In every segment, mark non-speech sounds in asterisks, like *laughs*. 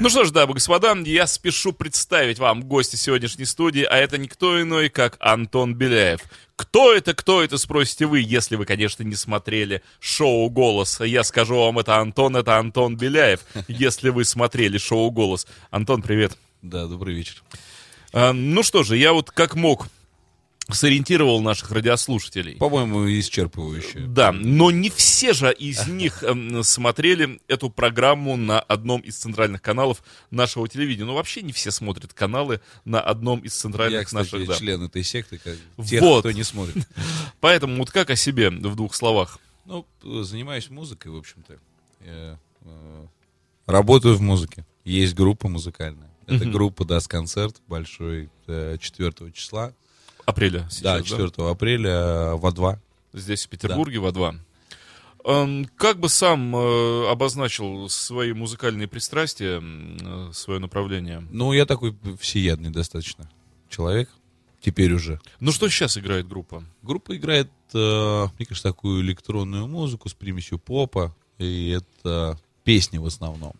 Ну что ж, дамы и господа, я спешу представить вам гостя сегодняшней студии, а это никто иной, как Антон Беляев. Кто это, кто это, спросите вы, если вы, конечно, не смотрели шоу «Голос». Я скажу вам, это Антон, это Антон Беляев, *laughs* если вы смотрели шоу «Голос». Антон, привет. Да, добрый вечер. А, ну что же, я вот как мог сориентировал наших радиослушателей. По-моему, исчерпывающе. Да, но не все же из них эм, смотрели эту программу на одном из центральных каналов нашего телевидения. Ну, вообще не все смотрят каналы на одном из центральных Я, кстати, наших, да. член этой секты, как тех, Вот. кто не смотрит. *laughs* Поэтому вот как о себе в двух словах? Ну, занимаюсь музыкой, в общем-то. Я, э, работаю в музыке. Есть группа музыкальная. Эта группа даст концерт большой э, 4 числа. Апреля сейчас, да, да? 4 апреля э, в А2. Здесь, в Петербурге, во два. Эм, Как бы сам э, обозначил свои музыкальные пристрастия, э, свое направление? Ну, я такой всеядный достаточно человек. Теперь уже. Ну, что сейчас играет группа? Группа играет, э, мне кажется, такую электронную музыку с примесью попа. И это песни в основном.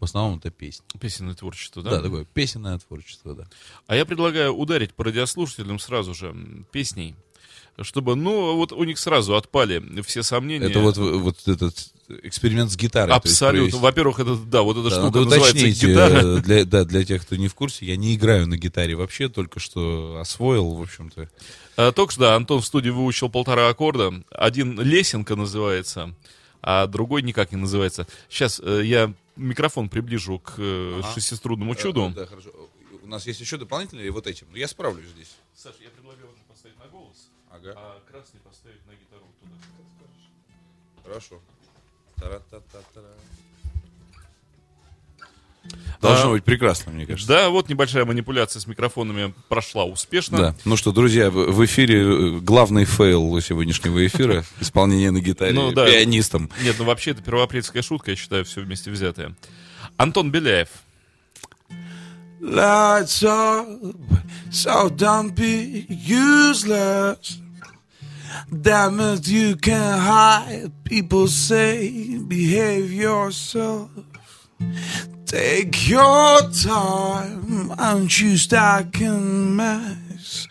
В основном это песни. Песенное творчество, да? Да, такое песенное творчество, да. А я предлагаю ударить по радиослушателям сразу же песней, чтобы, ну, вот у них сразу отпали все сомнения. Это вот, вот этот эксперимент с гитарой. Абсолютно. Во-первых, это, да, вот эта Да, штука надо называется гитара. э, для, да, для тех, кто не в курсе, я не играю на гитаре вообще, только что освоил, в общем-то. А, только что, да, Антон в студии выучил полтора аккорда. Один лесенка называется, а другой никак не называется. Сейчас э, я микрофон приближу к э, шестиструнному чуду. Э, Да, хорошо. У нас есть еще дополнительные вот этим. Ну, Я справлюсь здесь. Саша, я предлагаю уже поставить на голос, Ага. а красный поставить на гитару туда. Хорошо. Тара-та-та-тара. Должно А, быть прекрасно, мне кажется. Да, вот небольшая манипуляция с микрофонами прошла успешно. Да. Ну что, друзья, в эфире э, главный fail сегодняшнего эфира исполнение на гитаре Ну, да. пианистом. Нет, ну вообще это первоапрельская шутка, я считаю, все вместе взятое. Антон Беляев. Lights up, so don't be useless. Damn it, you can hide. People say, behave yourself. Take your time and choose stacking mess.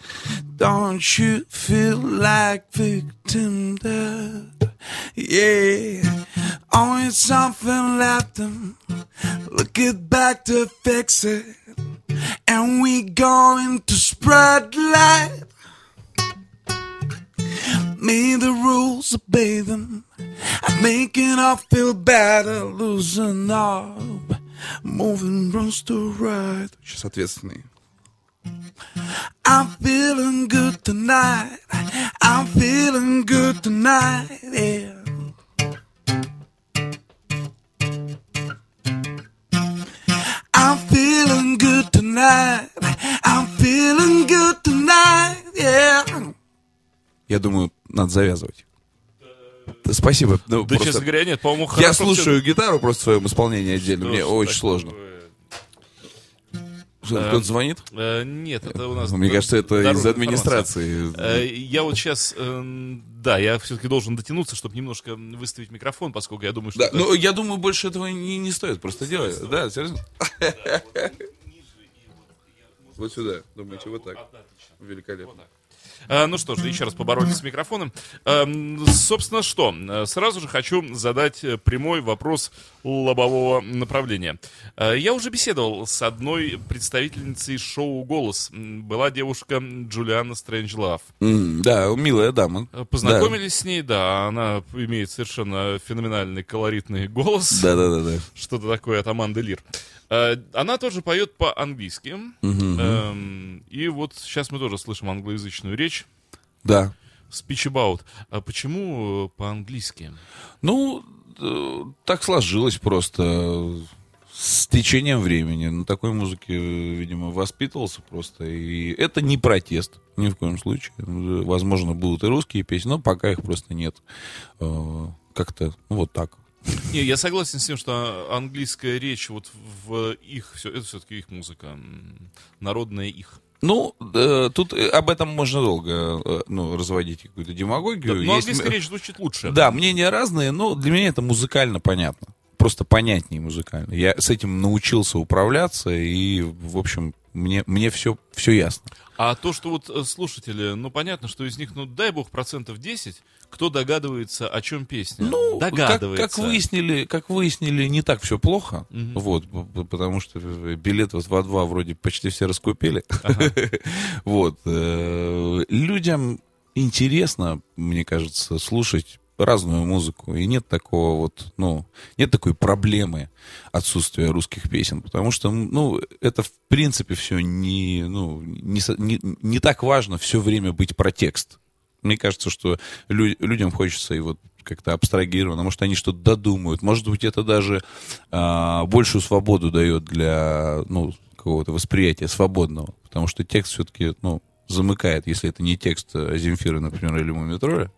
Don't you feel like victim dead? Yeah, always something left them. Look it back to fix it. And we going to spread light. May the rules obey them. I'm making up feel better, losing up. Moving wrongs to right. Сейчас ответственный. I'm feeling good tonight. I'm feeling good tonight. Yeah. I'm feeling good tonight. I'm feeling good tonight. Yeah. Я думаю, надо завязывать. Да, Спасибо. Ну, Да, просто- честно говоря, нет, по-моему, Я хорошо слушаю гитару просто в своем исполнении отдельно. Мне Что ж очень сложно. Кто-то звонит? Э, нет, это у нас... Мне кажется, это из администрации. Э, Я вот сейчас, да, я все-таки должен дотянуться, чтобы немножко выставить микрофон, поскольку я думаю, что... Да, это- ну, я думаю, больше этого не, не стоит просто делать. Да, серьезно? *laughs* Вот сюда. Думаете, вот так. Великолепно. А, Ну что ж, еще раз поборолись с микрофоном. Эм, Собственно, что? Э, Сразу же хочу задать э, прямой вопрос лобового направления. Э, Я уже беседовал с одной представительницей шоу «Голос». Была девушка Джулиана Стрэнджлав. Да, милая дама. Э, Познакомились с ней, да, она имеет совершенно феноменальный колоритный голос. Да, да, да, да. Что-то такое от Аманды Лир. Э, Она тоже поет по-английски. Эм, И вот сейчас мы тоже слышим англоязычную речь. Да. Speech about. А почему э, по-английски? Ну, э, так сложилось просто с течением времени. На такой музыке, э, видимо, воспитывался просто. И это не протест, ни в коем случае. Возможно, будут и русские песни, но пока их просто нет. Э, Как-то ну, вот так. Не, я согласен с тем, что английская речь вот в их, все, это все-таки их музыка, народная их. Ну, э, тут э, об этом можно долго э, ну, разводить какую-то демагогию. Но Есть английская речь звучит лучше. Да, мнения разные, но для меня это музыкально понятно. Просто понятнее музыкально. Я с этим научился управляться, и, в общем, мне, мне все, все ясно. А то, что вот э, слушатели, ну понятно, что из них, ну дай бог, процентов 10, кто догадывается, о чем песня. Ну, как, догадывается. как выяснили, как выяснили, не так все плохо. Вот, п- п- потому что билет вот в А2 вроде почти все раскупили. *laughs* Вот. э, Людям интересно, мне кажется, слушать разную музыку. И нет такого вот, ну, нет такой проблемы отсутствия русских песен. Потому что, ну, это в принципе все не, ну, не, не, не так важно все время быть про текст. Мне кажется, что лю- людям хочется и вот как-то абстрагированно, может, они что-то додумают, может быть, это даже а, большую свободу дает для, ну, какого-то восприятия свободного, потому что текст все-таки, ну, замыкает, если это не текст э, Земфиры, например, или Мумитроля,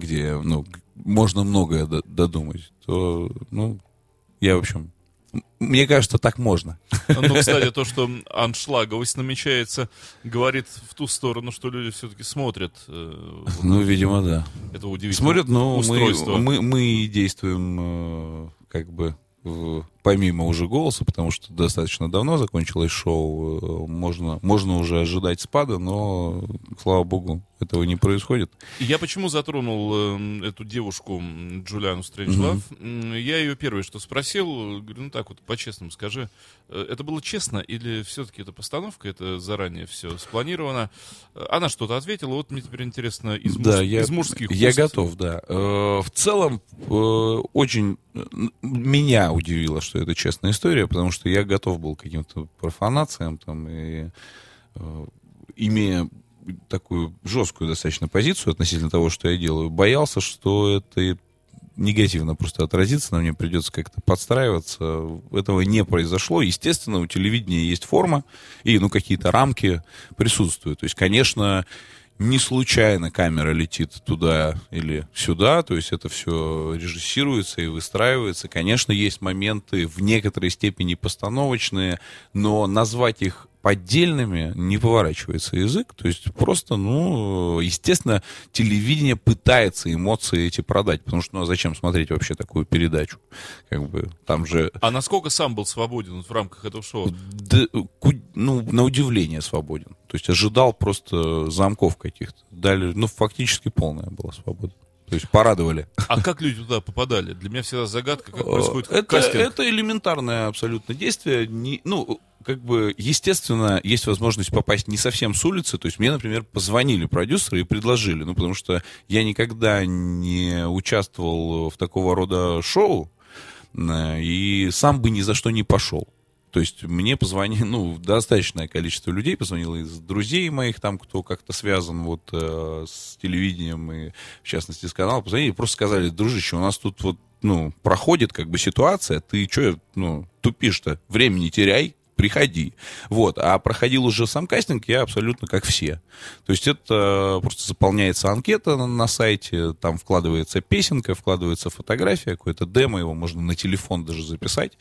где, ну, можно многое до- додумать, то, ну, я, в общем, мне кажется, так можно. Ну, *laughs* кстати, то, что аншлаговость намечается, говорит в ту сторону, что люди все-таки смотрят э, вот Ну, видимо, да. это удивительное Смотрят, ну, мы, устройство. мы, мы действуем э, как бы в- помимо уже голоса, потому что достаточно давно закончилось шоу, э, можно, можно уже ожидать спада, но, слава богу, этого не происходит. Я почему затронул э, эту девушку Джулиану Стрэнджлав? М, Я ее первое, что спросил, говорю, ну так вот, по-честному скажи, э, это было честно или все-таки это постановка, это заранее все спланировано? Она что-то ответила, вот мне теперь интересно из, муж- Да, я, из мужских я уст. готов, да. Э, В целом, э, очень э, меня удивило, что это честная история, потому что я готов был к каким-то профанациям, там, и, э, имея такую жесткую достаточно позицию относительно того, что я делаю, боялся, что это негативно просто отразится, на мне придется как-то подстраиваться. Этого не произошло. Естественно, у телевидения есть форма, и ну, какие-то рамки присутствуют. То есть, конечно, не случайно камера летит туда или сюда, то есть это все режиссируется и выстраивается. Конечно, есть моменты в некоторой степени постановочные, но назвать их поддельными не поворачивается язык. То есть просто, ну, естественно, телевидение пытается эмоции эти продать, потому что, ну, а зачем смотреть вообще такую передачу? Как бы там же А насколько сам был свободен в рамках этого шоу? да, ну, на удивление свободен. То есть ожидал просто замков каких-то. Дали, ну, фактически полная была свобода. То есть порадовали. А как люди туда попадали? Для меня всегда загадка, как происходит Э, это, кастинг. это элементарное абсолютно действие. Не, ну, как бы, естественно, есть возможность попасть не совсем с улицы. То есть мне, например, позвонили продюсеры и предложили. Ну, потому что я никогда не участвовал в такого рода шоу э, и сам бы ни за что не пошел. То есть мне позвонили, *laughs* ну, достаточное количество людей позвонило из друзей моих, там, кто как-то связан вот э, с телевидением и, в частности, с каналом, позвонили и просто сказали, дружище, у нас тут вот, ну, проходит как бы ситуация, ты что, ну, тупишь-то, времени теряй, приходи. Вот. А проходил уже сам кастинг я абсолютно как все. То есть это просто заполняется анкета на, на сайте, там вкладывается песенка, вкладывается фотография, какое-то демо, его можно на телефон даже записать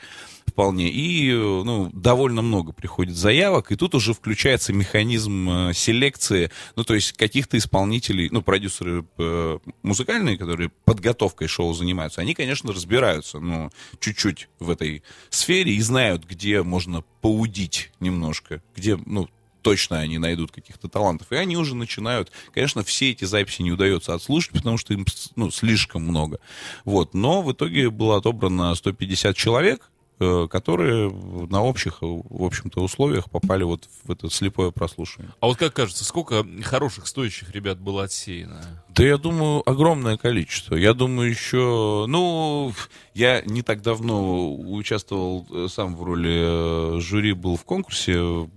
вполне. И, э, ну, довольно много приходит заявок, и тут уже включается механизм э, селекции, ну, то есть каких-то исполнителей, ну, продюсеры э, музыкальные, которые подготовкой шоу занимаются, они, конечно, разбираются, ну, чуть-чуть в этой сфере и знают, где можно поудить немножко, где, ну, точно они найдут каких-то талантов. И они уже начинают... Конечно, все эти записи не удается отслушать, потому что им ну, слишком много. Вот. Но в итоге было отобрано 150 человек, которые на общих, э, в общем-то, условиях попали вот в это слепое прослушивание. А вот как кажется, сколько хороших, стоящих ребят было отсеяно? Да я думаю, огромное количество. Я думаю, еще... Ну, я не так давно участвовал э, сам в роли э, жюри, был в конкурсе э,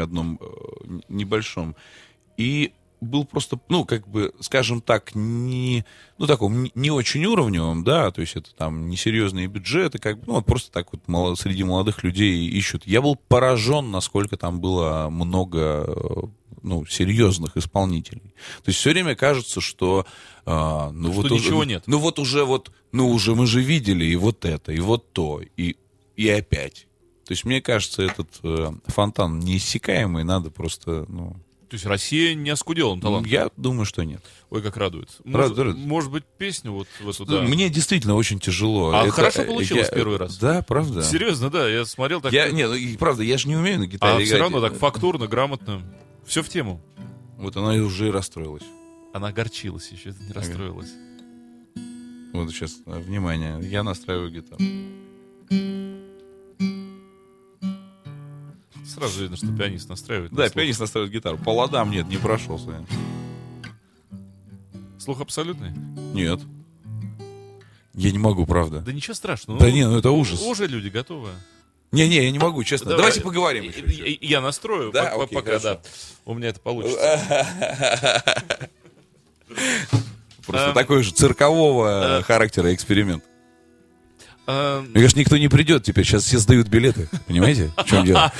одном э, небольшом. И был просто, ну, как бы, скажем так, не, ну, таком, не- очень уровневым, да, то есть это там несерьезные бюджеты, как бы, ну, вот просто так вот мало- среди молодых людей ищут. Я был поражен, насколько там было много э, ну, серьезных исполнителей. То есть все время кажется, что... а, ну, Что вот ничего уже, нет. Ну вот уже вот, ну уже мы же видели и вот это, и вот то, и, и опять. То есть мне кажется, этот э, фонтан неиссякаемый, надо просто, ну... То есть Россия не оскудела талант. Я думаю, что нет. Ой, как радует. Радует, Может, радует. может быть, песню вот в эту, да. Мне действительно очень тяжело. А Это, хорошо получилось я- первый раз? Да, правда. Серьезно, да, я смотрел так. Я, не, ну, правда, я же не умею на гитаре а все играть. равно так фактурно, грамотно. Все в тему. Вот она и уже расстроилась. Она огорчилась еще, не расстроилась. Вот сейчас, э, внимание, я настраиваю гитару. Сразу видно, что пианист настраивает. на Да, слух. пианист настраивает гитару. По ладам нет, не прошелся. Слух абсолютный? Нет. Я не могу, правда. Да ничего страшного. Да Ну, не, ну это ужас. Уже люди готовы. Не-не, я не могу, честно. Давай. Давайте поговорим И- еще. Я настрою, Да? по- Окей, пока, хорошо. да. У меня это получится. *laughs* Просто А, такой же циркового характера эксперимент. А, Мне кажется, никто не придет теперь. Сейчас все сдают билеты. Понимаете, в чем дело?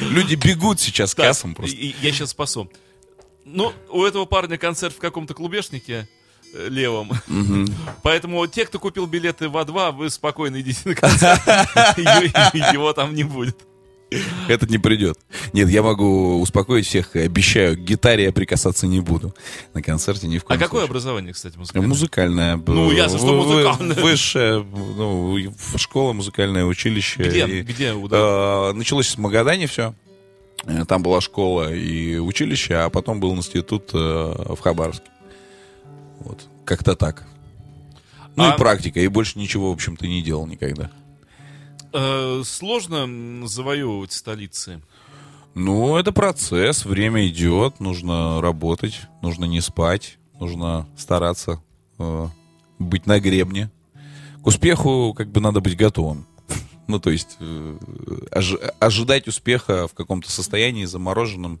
Люди бегут сейчас к кассам просто. Я сейчас спасу. Ну, у этого парня концерт в каком-то клубешнике э, левом. Поэтому те, кто купил билеты в А2, вы спокойно идите на концерт. *laughs* Его там не будет. *laughs* Этот не придет. Нет, я могу успокоить всех обещаю, к гитаре я прикасаться не буду. На концерте ни в А коем какое случае. образование, кстати, музыкальное? Музыкальная. Ну, ясно, что в- в- музыкальная. Высшее, ну, школа, музыкальное училище. Где? И, Где? э, началось в Магадане все. Там была школа и училище, а потом был институт э, в Хабаровске. Вот. Как-то так. Ну А- и практика, и больше ничего, в общем-то, не делал никогда. Э, Сложно завоевывать столицы. Ну, это процесс, время идет, нужно работать, нужно не спать, нужно стараться э, быть на гребне. К успеху как бы надо быть готовым. Ну, то есть э, ожи- ожидать успеха в каком-то состоянии замороженном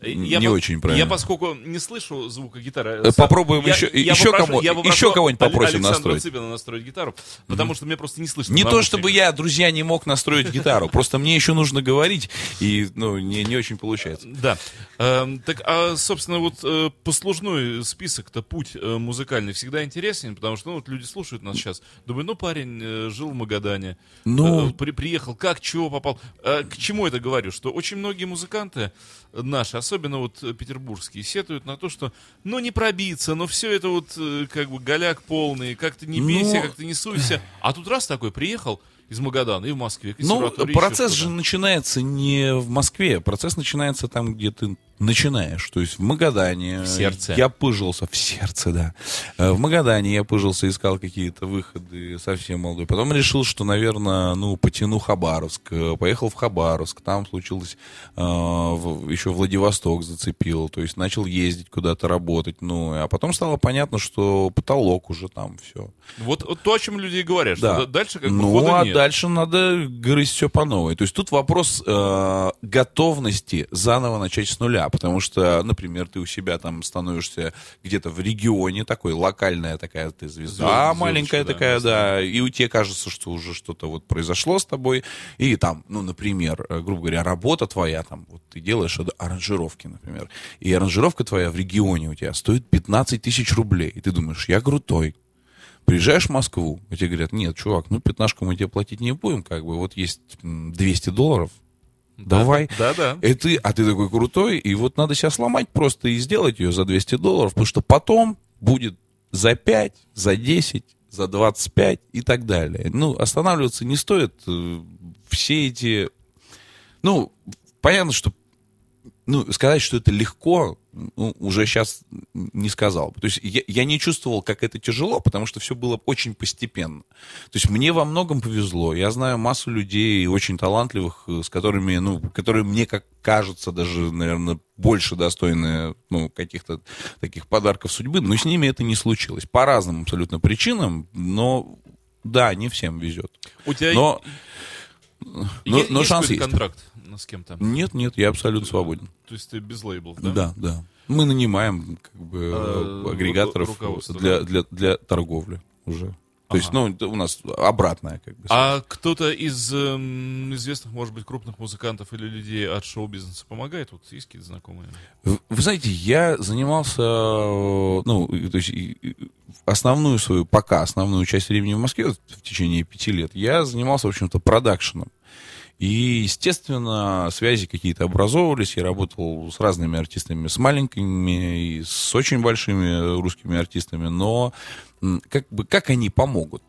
Э, не по- очень правильно. Я, поскольку не слышу звука гитары... Э, попробуем я- еще- я еще попрошу- кому- я еще кого-нибудь попросим Александра настроить. Цыпина настроить гитару, потому что мне просто не слышно. Не то, чтобы я, друзья, не мог настроить гитару, просто мне еще нужно говорить, и ну, не, не очень получается. Да. Эм, так, а, собственно, вот э, послужной список-то, путь э, музыкальный всегда интересен, потому что ну, вот люди слушают нас сейчас, думают, ну, парень жил в Магадане, Ну- при- приехал, как, чего попал. К чему это говорю? Что очень многие музыканты наши, особенно вот э, петербургские, сетуют на то, что, ну, не пробиться, но все это вот э, как бы голяк полный, как-то не Ну- бейся, как-то не суйся. А тут раз такой приехал из Магадана и в Москве, Ну, процесс же начинается не в Москве, процесс начинается там, где ты начинаешь. То есть в Магадане. В сердце. Я пыжился, в сердце, да. Э, В Магадане я пыжился, искал какие-то выходы совсем молодой. Потом решил, что, наверное, ну, потяну Хабаровск. Э, Поехал в Хабаровск, там случилось, э, еще Владивосток зацепил. То есть начал ездить куда-то работать. Ну, а потом стало понятно, что потолок уже там все. Вот, вот то, о чем люди и говорят, Да. что дальше как ну, а нет. дальше надо грызть все по новой. То есть тут вопрос э, готовности заново начать с нуля. Потому что, например, ты у себя там становишься где-то в регионе, такой локальная такая ты звезда, Звезд- маленькая звездочка, такая, да, да, и у тебя кажется, что уже что-то вот произошло с тобой. И там, ну, например, э, грубо говоря, работа твоя, там, вот ты делаешь аранжировки, например, и аранжировка твоя в регионе у тебя стоит 15 тысяч рублей. И ты думаешь, я крутой, Приезжаешь в Москву, и тебе говорят, нет, чувак, ну пятнашку мы тебе платить не будем, как бы вот есть м, 200 долларов, давай. Да-да. И ты, а ты такой крутой, и вот надо себя сломать просто и сделать ее за 200 долларов, потому что потом будет за 5, за 10, за 25 и так далее. Ну, останавливаться не стоит. э, Все эти... Ну, понятно, что ну, сказать, что это легко, ну, уже сейчас не сказал. То есть я, я не чувствовал, как это тяжело, потому что все было очень постепенно. То есть мне во многом повезло. Я знаю массу людей очень талантливых, э, с которыми, ну, которые мне, как кажется, даже, наверное, больше достойны, ну, каких-то таких подарков судьбы, но с ними это не случилось. По разным абсолютно причинам, но да, не всем везет. У тебя Но, но, есть, но есть шанс есть. контракт ну, с кем-то? Нет, нет, я абсолютно свободен. То есть ты без лейблов, да? Да, да. Мы нанимаем как бы А, агрегаторов для, да. для, для торговли уже. То есть, ну, у нас обратная, как бы. А кто-то из эм, известных, может быть, крупных музыкантов или людей от шоу-бизнеса помогает? Вот есть какие-то знакомые? Вы вы знаете, я занимался, э, ну, то есть основную свою, пока основную часть времени в Москве, вот в течение пяти лет, я занимался, в общем-то, продакшеном. И, естественно, связи какие-то образовывались. Я работал с разными артистами, с маленькими и с очень большими русскими артистами. Но как бы как они помогут?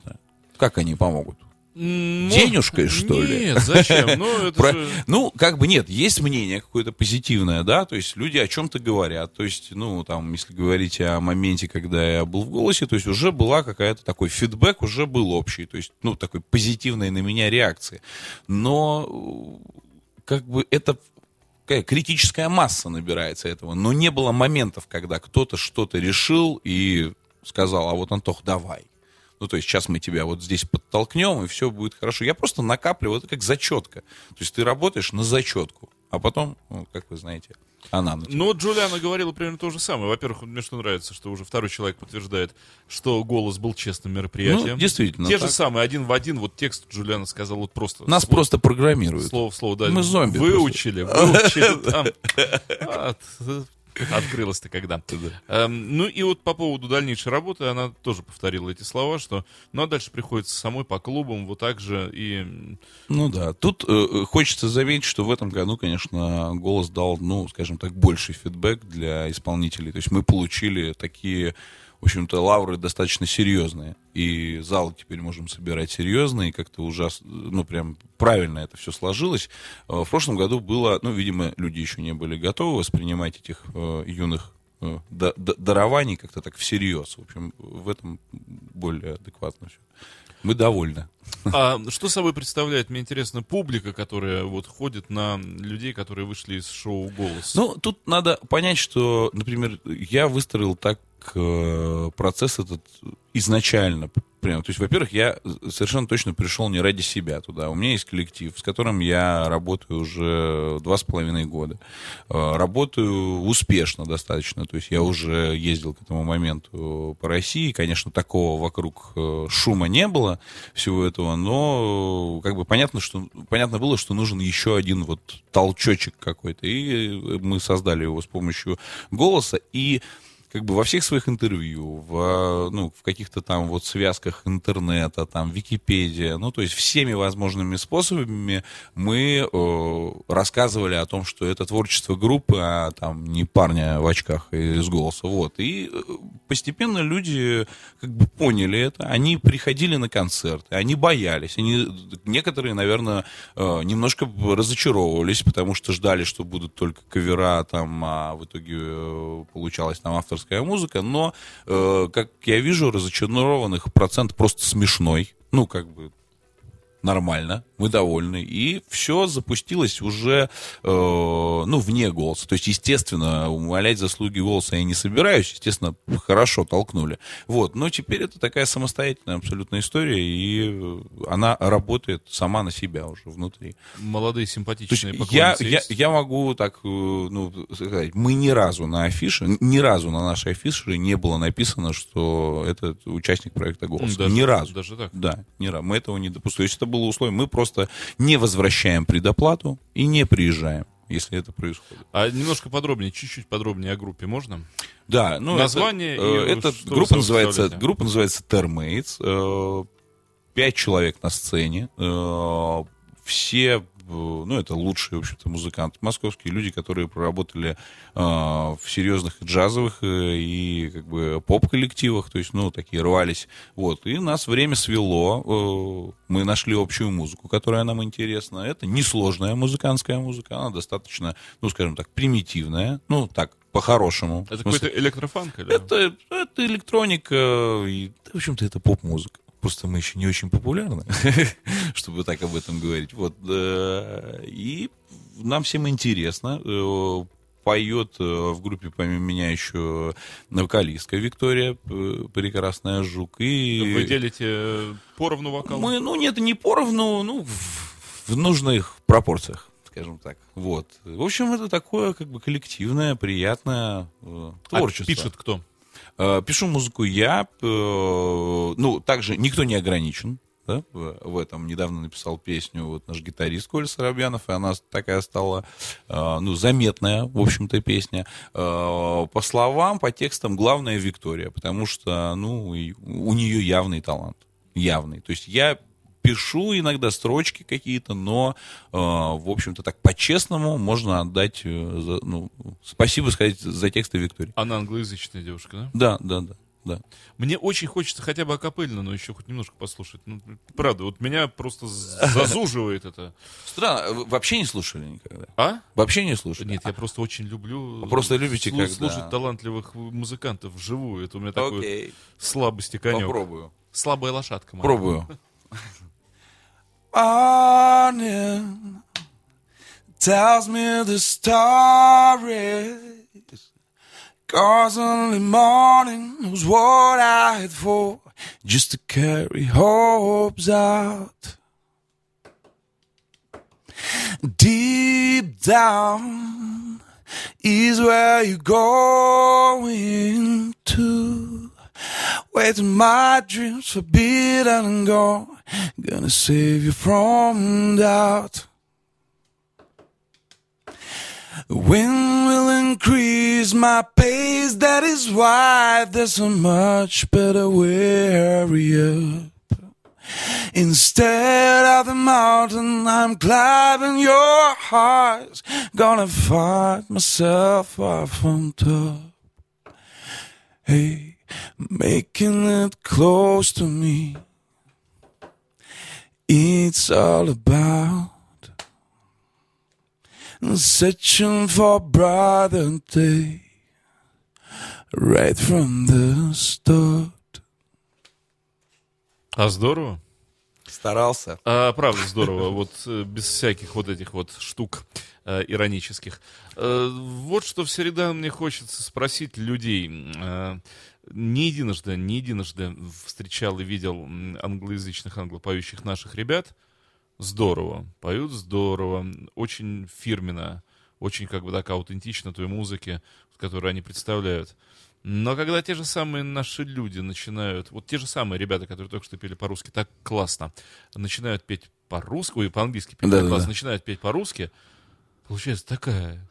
Как они помогут? Денежкой, что ли? Нет, зачем? Ну, *laughs* это Про- же... Ну, как бы нет, есть мнение какое-то позитивное, да, то есть люди о чем-то говорят, то есть, ну, там, если говорить о моменте, когда я был в голосе, то есть уже была какая-то такой фидбэк, уже был общий, то есть, ну, такой позитивной на меня реакции. Но, э, как бы, это какая критическая масса набирается этого, но не было моментов, когда кто-то что-то решил и сказал, а вот, Антох, давай. Ну, то есть сейчас мы тебя вот здесь подтолкнем, и все будет хорошо. Я просто накапливаю, это как зачетка. То есть ты работаешь на зачетку, а потом, ну, как вы знаете, она на. Ну, Джулиана говорила примерно то же самое. Во-первых, мне что нравится, что уже второй человек подтверждает, что голос был честным мероприятием. Ну, действительно, Те так. же самые, один в один, вот текст Джулиана сказал вот просто. Нас слово- просто программируют. Слово в слово, да. Мы зомби Выучили, выучили *laughs* там. От- Открылось-то когда. Эм, ну и вот по поводу дальнейшей работы, она тоже повторила эти слова, что ну а дальше приходится самой по клубам, вот так же и... Ну да, тут э, э, хочется заметить, что в этом году, конечно, голос дал, ну, скажем так, больший фидбэк для исполнителей. То есть мы получили такие, в общем-то, лавры достаточно серьезные. И залы теперь можем собирать серьезные, и как-то ужасно, ну, прям правильно это все сложилось. Э, В прошлом году было, ну, видимо, люди еще не были готовы воспринимать этих э, юных э, да- да- дарований как-то так всерьез. В общем, в этом более адекватно все. Мы довольны. А что собой представляет, мне интересно, публика, которая вот ходит на людей, которые вышли из шоу «Голос»? Ну, тут надо понять, что, например, я выстроил так э, процесс этот изначально. Прям, то есть, во-первых, я совершенно точно пришел не ради себя туда. У меня есть коллектив, с которым я работаю уже два с половиной года. Э, Работаю успешно достаточно. То есть я уже ездил к этому моменту по России. Конечно, такого вокруг э, шума не было всего этого, но как бы понятно, что понятно было, что нужен еще один вот толчочек какой-то. И мы создали его с помощью голоса. И как бы во всех своих интервью, в, ну, в каких-то там вот связках интернета, там, Википедия, ну, то есть всеми возможными способами мы э, рассказывали о том, что это творчество группы, а там не парня в очках из голоса, вот. И э, постепенно люди как бы поняли это, они приходили на концерты, они боялись, они, некоторые, наверное, э, немножко разочаровывались, потому что ждали, что будут только кавера, там, а в итоге э, получалась там авторская музыка, но, э, как я вижу, разочарованных процент просто смешной, ну, как бы нормально, мы довольны. И все запустилось уже, э, ну, вне голоса. То есть, естественно, умолять заслуги голоса я не собираюсь. Естественно, хорошо толкнули. Вот. Но теперь это такая самостоятельная абсолютная история, и она работает сама на себя уже внутри. Молодые То симпатичные есть я, я, я могу так, э, ну, сказать, мы ни разу на афише, ни разу на нашей афише не было написано, что это участник проекта «Голос». Даже- ни разу. даже так? Да, ни разу. Мы этого не допускаем. То есть это было условие. Мы просто не возвращаем предоплату и не приезжаем, если это происходит. А немножко подробнее, чуть-чуть подробнее о группе можно? Да, ну Название это, и э, это что вы группа называется группа называется Termates. э, Пять человек на сцене. э, Все, ну это лучшие, в общем-то, музыканты московские, люди, которые проработали э, в серьезных джазовых э, и как бы поп-коллективах, то есть, ну такие рвались. Вот и нас время свело. э, Мы нашли общую музыку, которая нам интересна. Это несложная музыкантская музыка, она достаточно, ну скажем так, примитивная, ну так по-хорошему. Это смысле, какой-то электрофанк? Или? это, это электроника, и, в общем-то, это поп-музыка. Просто мы еще не очень популярны, *laughs* чтобы так об этом говорить. Вот. э, И нам всем интересно. Э, Поет э, в группе помимо меня еще вокалистка Виктория, прекрасная жук. И Вы делите поровну вокал? мы, ну, нет, не поровну, ну, в, в нужных пропорциях, скажем так. Вот. В общем, это такое, как бы, коллективное, приятное э, А творчество. пишет кто? Э, Пишу музыку я, э, ну, также никто не ограничен, да, в этом. Недавно написал песню вот наш гитарист Коля Соробьянов, и она такая стала, э, ну, заметная, в общем-то, песня. По словам, по текстам, главное Виктория, потому что, ну, у нее явный талант, явный. То есть я пишу иногда строчки какие-то, но, э, в общем-то, так по-честному можно отдать, э, за- ну, спасибо сказать за тексты Виктории. Она англоязычная девушка, да? Да, да, да, да. Мне очень хочется хотя бы акапельно, но еще хоть немножко послушать. Ну, правда, вот меня просто зазуживает это. Странно, вы вообще не слушали никогда? А? Вообще не слушали? Нет, я просто очень люблю Вы просто любите, слу- когда- слушать талантливых музыкантов вживую. Это у меня такой Окей, слабости конек. попробую. Слабая лошадка моя. Пробую. *laughs* morning tells me the stories. Cause only morning was what I had for just to carry hopes out. Deep down is where you're going to. To my dreams forbidden and gone. Gonna save you from doubt. Wind will increase my pace. That is why there's a much better way. Hurry up. Instead of the mountain, I'm climbing your heart. Gonna find myself off from top. Hey, making it close to me. It's all about searching for brighter day right from the start. А здорово. Старался. А, правда, здорово. *laughs* Вот э, без всяких вот этих вот штук э, иронических. Э, вот что всегда мне хочется спросить людей. Э, не единожды, не единожды встречал и видел англоязычных, англопоющих наших ребят. Здорово. Поют здорово. Очень фирменно. Очень как бы так аутентично той музыке, которую они представляют. Но когда те же самые наши люди начинают, вот те же самые ребята, которые только что пели по-русски так классно, начинают петь по-русски, ой, по-английски петь так Да-да-да. классно, начинают петь по-русски, получается такая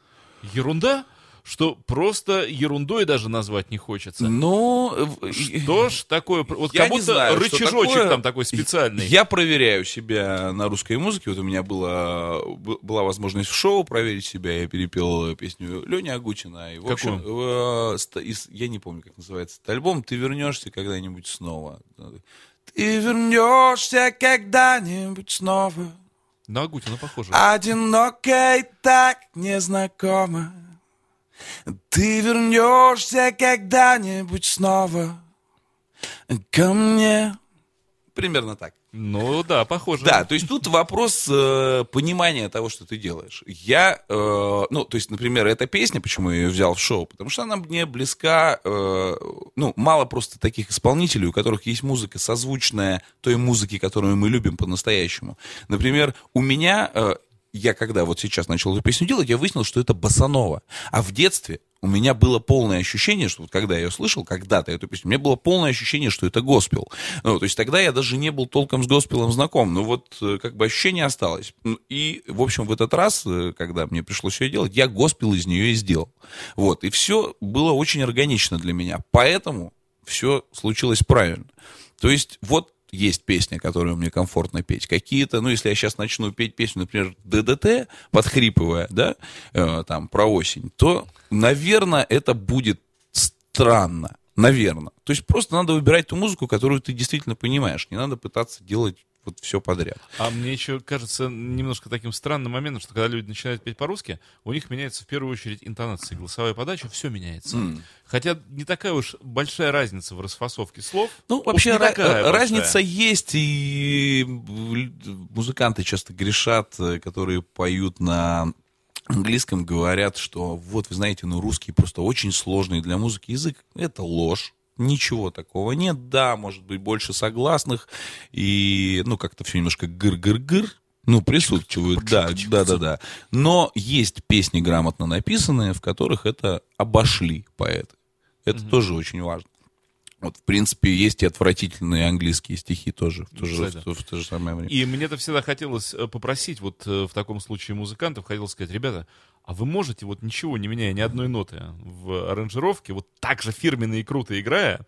ерунда, что просто ерундой даже назвать не хочется. Ну, в- Что ж такое? Вот Я как будто знаю, рычажочек такое. там такой специальный. Я проверяю себя на русской музыке. Вот у меня была, была возможность в шоу проверить себя. Я перепел песню Лени Агутина. И, в общем, э, ста- из- я не помню, как называется этот альбом. Ты вернешься когда-нибудь снова. Ты вернешься когда-нибудь снова, На Агутина похоже. одиноко и так незнакомо. Ты вернешься когда-нибудь снова ко мне. Примерно так. Ну да, похоже. Да, то есть тут вопрос э, понимания того, что ты делаешь. Я, э, ну, то есть, например, эта песня, почему я ее взял в шоу, потому что она мне близка, э, ну, мало просто таких исполнителей, у которых есть музыка созвучная той музыке, которую мы любим по-настоящему. Например, у меня, э, я когда вот сейчас начал эту песню делать, я выяснил, что это басанова. А в детстве у меня было полное ощущение, что вот когда я ее слышал, когда-то эту песню, у меня было полное ощущение, что это госпел. Ну, то есть тогда я даже не был толком с госпелом знаком, но вот э, как бы ощущение осталось. И, в общем, в этот раз, э, когда мне пришлось ее делать, я госпел из нее и сделал. Вот, и все было очень органично для меня. Поэтому все случилось правильно. То есть вот есть песня, которую мне комфортно петь. Какие-то, ну, если я сейчас начну петь песню, например, ДДТ, подхрипывая, да, э, там, про осень, то, наверное, это будет странно. Наверное. То есть просто надо выбирать ту музыку, которую ты действительно понимаешь. Не надо пытаться делать вот все подряд. А мне еще кажется немножко таким странным моментом, что когда люди начинают петь по-русски, у них меняется в первую очередь интонация, голосовая подача, все меняется. Хотя не такая уж большая разница в расфасовке слов. Ну, вообще такая э, большая. разница есть, и музыканты часто грешат, э, которые поют на английском, говорят, что вот, вы знаете, ну, русский просто очень сложный для музыки язык. Это ложь. Ничего такого нет. Да, может быть, больше согласных. И, ну, как-то все немножко гыр-гыр-гыр. Ну, присутствует, да, да, да, да. Но есть песни грамотно написанные, в которых это обошли поэты. Это тоже очень важно. Вот, в принципе, есть и отвратительные английские стихи тоже в то же, в, в то же самое время. И мне-то всегда хотелось э, попросить, вот э, в таком случае музыкантов, хотелось сказать, ребята, а вы можете, вот ничего не меняя ни одной ноты в аранжировке, вот так же фирменно и круто играя,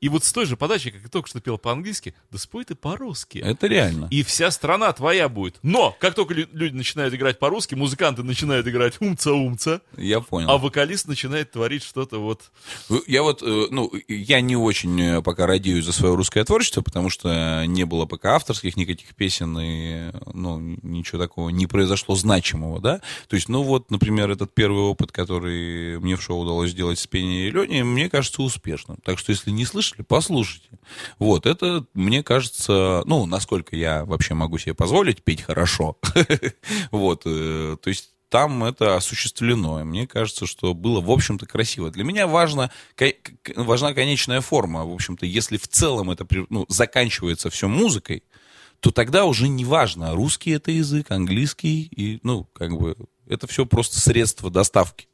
и вот с той же подачей, как ты только что пел по-английски, да спой ты по-русски. Это реально. И вся страна твоя будет. Но, как только лю- люди начинают играть по-русски, музыканты начинают играть умца-умца, Я понял. а вокалист начинает творить что-то вот... Я вот, э, ну, я не очень э, пока радею за свое русское творчество, потому что не было пока авторских никаких песен, и, ну, ничего такого не произошло значимого, да. То есть, ну, вот, например, этот первый опыт, который мне в шоу удалось сделать с Пеней и Леней, мне кажется успешным. Так что, если не слышали, послушайте. Вот, это, мне кажется, ну, насколько я вообще могу себе позволить петь хорошо. *laughs* Вот, э, то есть там это осуществлено. И мне кажется, что было, в общем-то, красиво. Для меня важно, важна конечная форма. В общем-то, если в целом это ну, заканчивается все музыкой, то тогда уже не важно, русский это язык, английский, и, ну, как бы, это все просто средство доставки.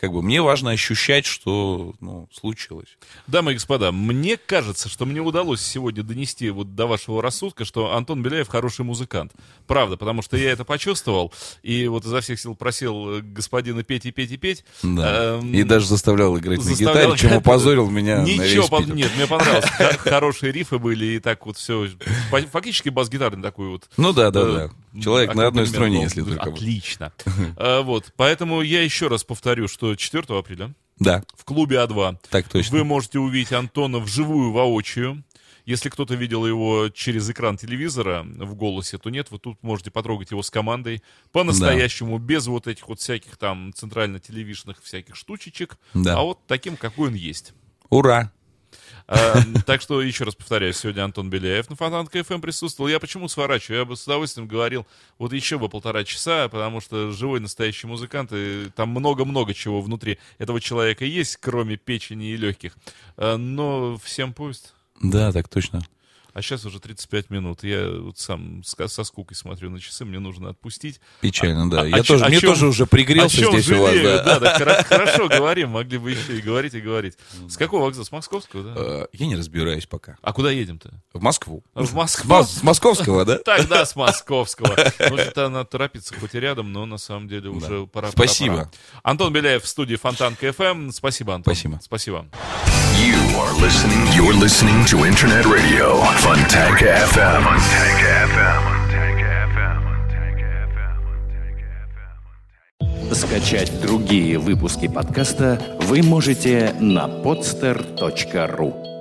Как бы мне важно ощущать, что, ну, случилось. Дамы и господа, мне кажется, что мне удалось сегодня донести вот до вашего рассудка, что Антон Беляев хороший музыкант. Правда, потому что я это почувствовал, и вот изо всех сил просил э, господина петь и петь и петь. Да. Эм, и даже заставлял играть заставлял на гитаре, чем *laughs* опозорил меня на Ничего, весь по- нет, мне понравилось. Хорошие рифы были, и так вот все. Фактически бас-гитарный такой вот. Ну да, да, э, да. Человек на одной струне, был. если только. Отлично. А, *laughs* Вот, поэтому я еще раз повторю, что 4 апреля Да, в клубе А2 так точно. вы можете увидеть Антона вживую, воочию. Если кто-то видел его через экран телевизора в голосе, то нет, вы тут можете потрогать его с командой по-настоящему, без вот этих вот всяких там центрально-телевишных всяких штучечек, Да. а вот таким, какой он есть. Ура! А, Так что, еще раз повторяю, сегодня Антон Беляев на Фонтанка ФМ присутствовал. Я почему сворачиваю? Я бы с удовольствием говорил вот еще бы полтора часа, потому что живой настоящий музыкант, и там много-много чего внутри этого человека есть, кроме печени и легких. А, Но всем пусть. Да, так точно. А сейчас уже 35 минут. Я вот сам со скукой смотрю на часы, мне нужно отпустить. Печально, да. А- Я о тоже, мне чём- тоже уже пригрелся О чем здесь у вас, жалею? да. Да, да, хоро- хорошо говорим, могли бы еще и говорить, и говорить. С какого вокзала? С московского, да? Э, Я не разбираюсь пока. А куда едем-то? В Москву. В Москву. Мос- С московского, да? *laughs* Тогда с московского. Может, она торопится хоть и рядом, но на самом деле уже пора. Спасибо. Антон Беляев в студии Фонтанка ФМ. Спасибо, Антон. Спасибо. Спасибо. You are listening. You're listening to Internet Radio, Funtank FM. Скачать другие выпуски подкаста вы можете на podster.ru.